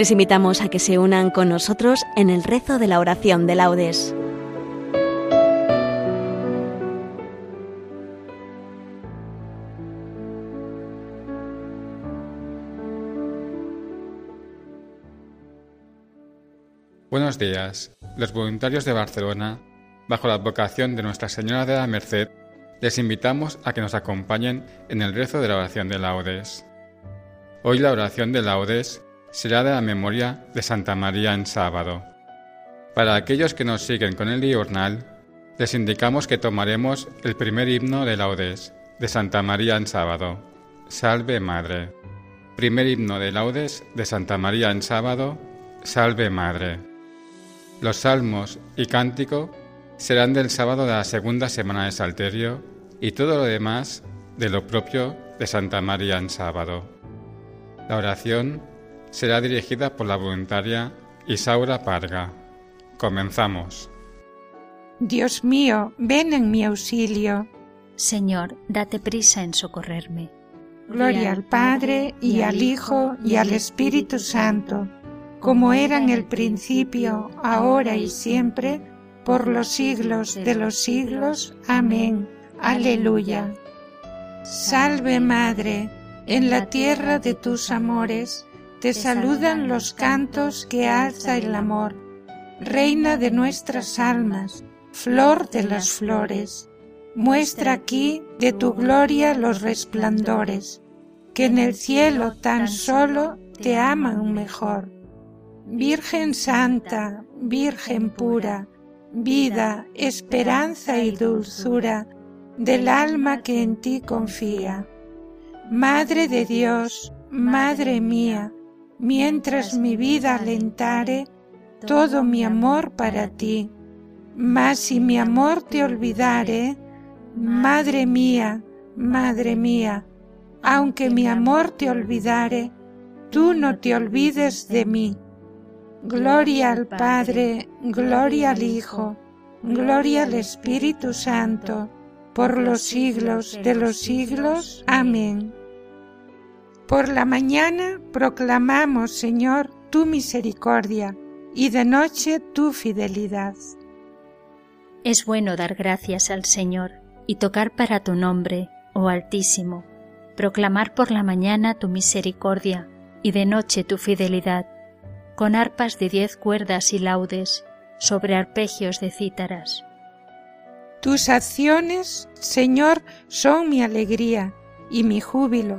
Les invitamos a que se unan con nosotros en el rezo de la oración de laudes. Buenos días. Los voluntarios de Barcelona, bajo la advocación de Nuestra Señora de la Merced, les invitamos a que nos acompañen en el rezo de la oración de laudes. Hoy la oración de laudes será de la memoria de Santa María en sábado. Para aquellos que nos siguen con el diurnal, les indicamos que tomaremos el primer himno de laudes de Santa María en sábado. Salve Madre. Primer himno de laudes de Santa María en sábado. Salve Madre. Los salmos y cántico serán del sábado de la segunda semana de Salterio y todo lo demás de lo propio de Santa María en sábado. La oración será dirigida por la voluntaria Isaura Parga. Comenzamos. Dios mío, ven en mi auxilio. Señor, date prisa en socorrerme. Gloria al Padre y al Hijo y al Espíritu Santo, como era en el principio, ahora y siempre, por los siglos de los siglos. Amén. Aleluya. Salve Madre, en la tierra de tus amores, te saludan los cantos que alza el amor. Reina de nuestras almas, flor de las flores, muestra aquí de tu gloria los resplandores, que en el cielo tan solo te aman mejor. Virgen Santa, Virgen pura, vida, esperanza y dulzura del alma que en ti confía. Madre de Dios, Madre mía, mientras mi vida alentare, todo mi amor para ti. Mas si mi amor te olvidare, Madre mía, Madre mía, aunque mi amor te olvidare, tú no te olvides de mí. Gloria al Padre, gloria al Hijo, gloria al Espíritu Santo, por los siglos de los siglos. Amén. Por la mañana proclamamos, Señor, tu misericordia, y de noche tu fidelidad. Es bueno dar gracias al Señor y tocar para tu nombre, oh Altísimo, proclamar por la mañana tu misericordia y de noche tu fidelidad con arpas de diez cuerdas y laudes, sobre arpegios de cítaras. Tus acciones, Señor, son mi alegría y mi júbilo,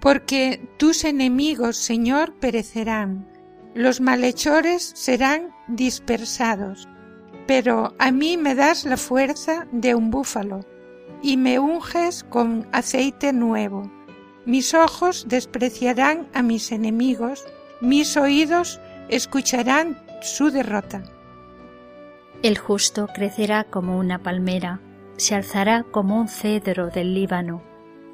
Porque tus enemigos, Señor, perecerán, los malhechores serán dispersados, pero a mí me das la fuerza de un búfalo, y me unges con aceite nuevo. Mis ojos despreciarán a mis enemigos, mis oídos escucharán su derrota. El justo crecerá como una palmera, se alzará como un cedro del Líbano,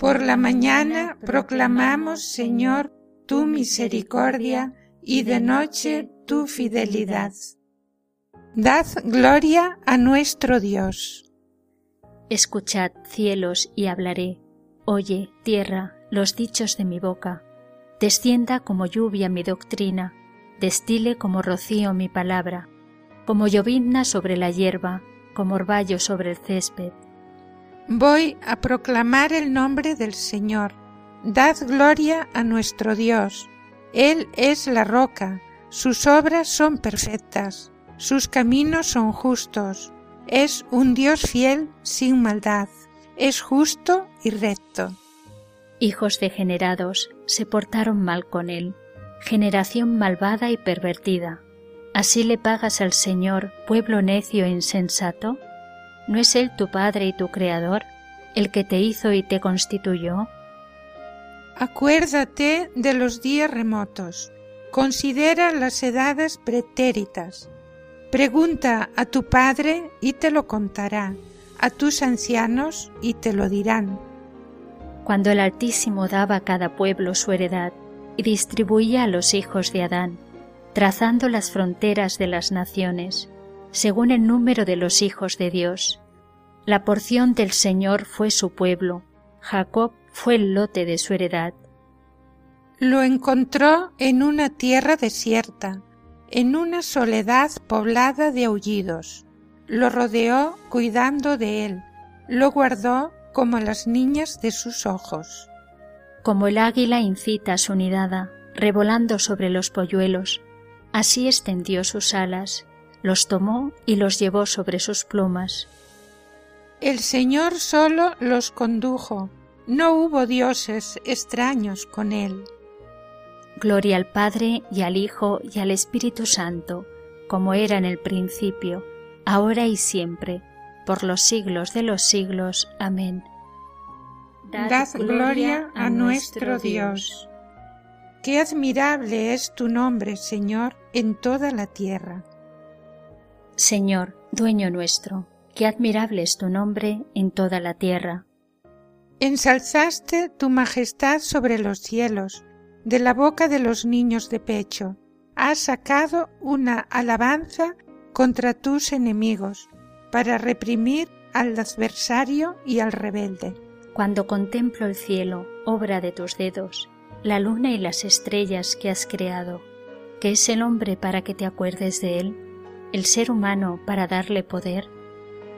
Por la mañana proclamamos, Señor, tu misericordia, y de noche tu fidelidad. Dad gloria a nuestro Dios. Escuchad, cielos, y hablaré. Oye, tierra, los dichos de mi boca descienda como lluvia mi doctrina, destile como rocío mi palabra, como llovizna sobre la hierba, como orvallo sobre el césped. Voy a proclamar el nombre del Señor. Dad gloria a nuestro Dios. Él es la roca, sus obras son perfectas. sus caminos son justos, es un Dios fiel sin maldad, es justo y recto. Hijos degenerados se portaron mal con él, generación malvada y pervertida. ¿Así le pagas al Señor, pueblo necio e insensato? ¿No es Él tu Padre y tu Creador, el que te hizo y te constituyó? Acuérdate de los días remotos, considera las edades pretéritas, Pregunta a tu padre y te lo contará, a tus ancianos y te lo dirán. Cuando el Altísimo daba a cada pueblo su heredad y distribuía a los hijos de Adán, trazando las fronteras de las naciones, según el número de los hijos de Dios. La porción del Señor fue su pueblo, Jacob fue el lote de su heredad. Lo encontró en una tierra desierta, en una soledad poblada de aullidos. Lo rodeó cuidando de él, lo guardó como las niñas de sus ojos. Como el águila incita a su nidada, revolando sobre los polluelos, así extendió sus alas, los tomó y los llevó sobre sus plumas. El Señor solo los condujo, no hubo dioses extraños con él. Gloria al Padre y al Hijo y al Espíritu Santo, como era en el principio, ahora y siempre, por los siglos de los siglos. Amén. Dad, gloria a nuestro Dios. Qué admirable es tu nombre, Señor, en toda la tierra. Señor, dueño nuestro, qué admirable es tu nombre en toda la tierra. Ensalzaste tu majestad sobre los cielos, de la boca de los niños de pecho. Has sacado una alabanza contra tus enemigos para reprimir al adversario y al rebelde. Cuando contemplo el cielo, obra de tus dedos, la luna y las estrellas que has creado, que es el hombre para que te acuerdes de él, el ser humano para darle poder.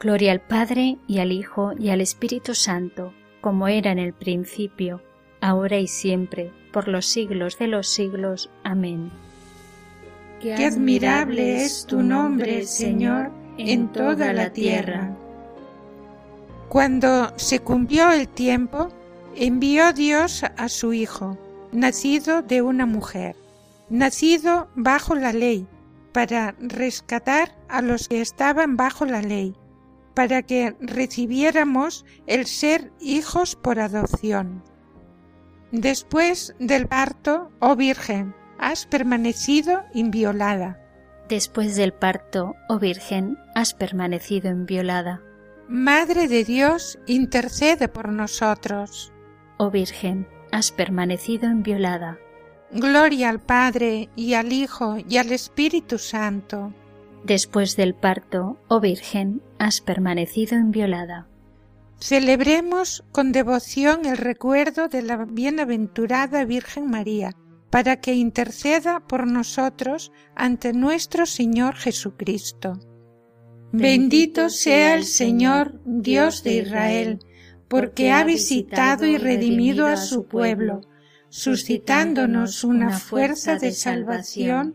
Gloria al Padre y al Hijo y al Espíritu Santo, como era en el principio, ahora y siempre, por los siglos de los siglos. Amén. Qué admirable es tu nombre, Señor, en toda la tierra. Cuando se cumplió el tiempo, envió Dios a su Hijo, nacido de una mujer, nacido bajo la ley, para rescatar a los que estaban bajo la ley, para que recibiéramos el ser hijos por adopción. Después del parto, oh Virgen, has permanecido inviolada. Después del parto, oh Virgen, has permanecido inviolada. Madre de Dios, intercede por nosotros. Oh Virgen, has permanecido inviolada. Gloria al Padre y al Hijo y al Espíritu Santo. Después del parto, oh Virgen, has permanecido inviolada. Celebremos con devoción el recuerdo de la bienaventurada Virgen María, para que interceda por nosotros ante nuestro Señor Jesucristo. Bendito sea el Señor, Dios de Israel, porque ha visitado y redimido a su pueblo, suscitándonos una fuerza de salvación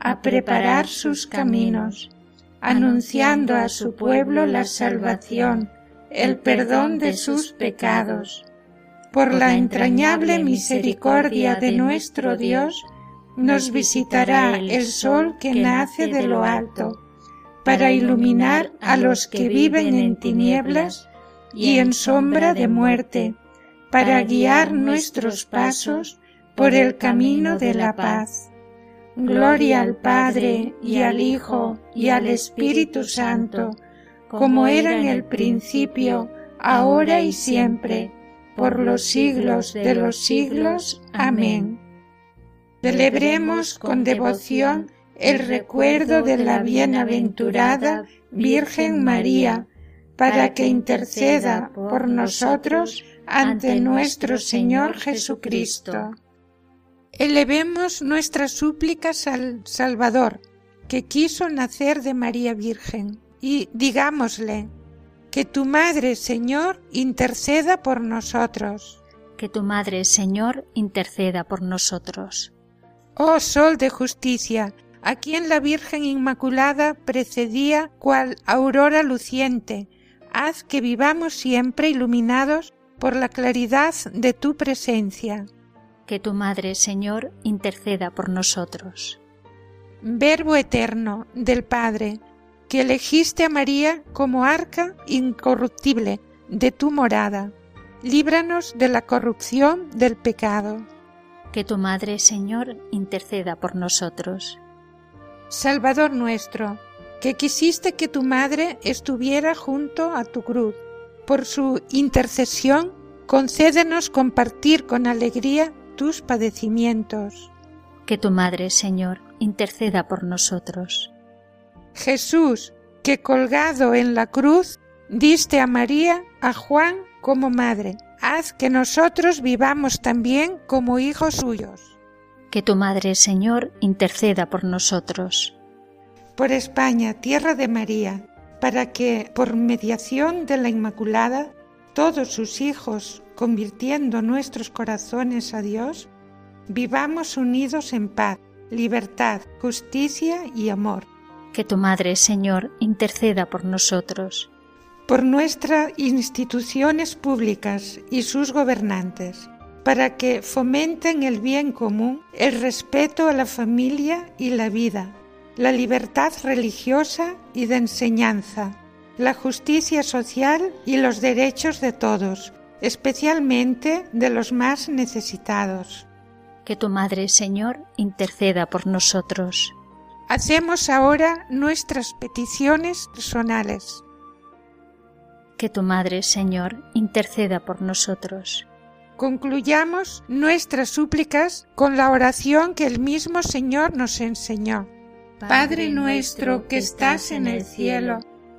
a preparar sus caminos, anunciando a su pueblo la salvación, el perdón de sus pecados. Por la entrañable misericordia de nuestro Dios, nos visitará el sol que nace de lo alto, para iluminar a los que viven en tinieblas y en sombra de muerte, para guiar nuestros pasos por el camino de la paz. Gloria al Padre y al Hijo y al Espíritu Santo, como era en el principio, ahora y siempre, por los siglos de los siglos. Amén. Celebremos con devoción el recuerdo de la bienaventurada Virgen María, para que interceda por nosotros ante nuestro Señor Jesucristo. Elevemos nuestras súplicas al Salvador, que quiso nacer de María Virgen, y digámosle, que tu Madre, Señor, interceda por nosotros. Que tu Madre, Señor, interceda por nosotros. Oh Sol de justicia, a quien la Virgen Inmaculada precedía cual aurora luciente, haz que vivamos siempre iluminados por la claridad de tu presencia. Que tu Madre, Señor, interceda por nosotros. Verbo eterno del Padre, que elegiste a María como arca incorruptible de tu morada, líbranos de la corrupción del pecado. Que tu Madre, Señor, interceda por nosotros. Salvador nuestro, que quisiste que tu Madre estuviera junto a tu cruz. Por su intercesión, concédenos compartir con alegría tus padecimientos. Que tu Madre, Señor, interceda por nosotros. Jesús, que colgado en la cruz, diste a María, a Juan como madre. Haz que nosotros vivamos también como hijos suyos. Que tu Madre, Señor, interceda por nosotros. Por España, tierra de María, para que, por mediación de la Inmaculada, todos sus hijos, convirtiendo nuestros corazones a Dios, vivamos unidos en paz, libertad, justicia y amor que tu Madre, Señor, interceda por nosotros. Por nuestras instituciones públicas y sus gobernantes, para que fomenten el bien común, el respeto a la familia y la vida, la libertad religiosa y de enseñanza, la justicia social y los derechos de todos, especialmente de los más necesitados. Que tu Madre, Señor, interceda por nosotros. Hacemos ahora nuestras peticiones personales. Que tu Madre, Señor, interceda por nosotros. Concluyamos nuestras súplicas con la oración que el mismo Señor nos enseñó. Padre nuestro que estás en el cielo,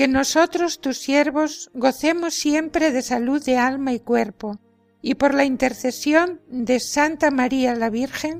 que nosotros, tus siervos, gocemos siempre de salud de alma y cuerpo, y por la intercesión de Santa María la Virgen,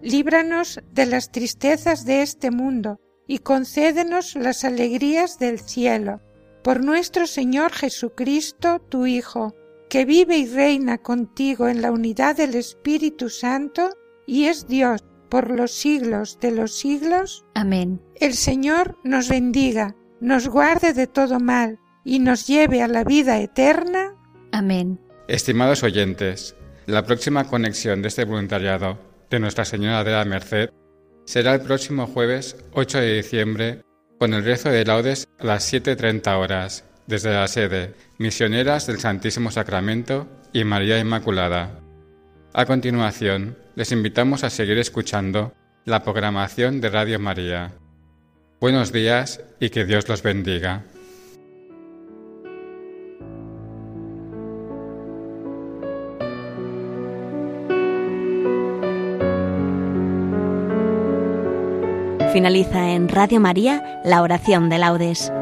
líbranos de las tristezas de este mundo y concédenos las alegrías del cielo. Por nuestro Señor Jesucristo, tu Hijo, que vive y reina contigo en la unidad del Espíritu Santo y es Dios por los siglos de los siglos. Amén. El Señor nos bendiga, nos guarde de todo mal y nos lleve a la vida eterna. Amén. Estimados oyentes, la próxima conexión de este voluntariado de Nuestra Señora de la Merced será el próximo jueves 8 de diciembre con el rezo de laudes a las 7.30 horas desde la sede Misioneras del Santísimo Sacramento y María Inmaculada. A continuación, les invitamos a seguir escuchando la programación de Radio María. Buenos días y que Dios los bendiga. Finaliza en Radio María la oración de laudes.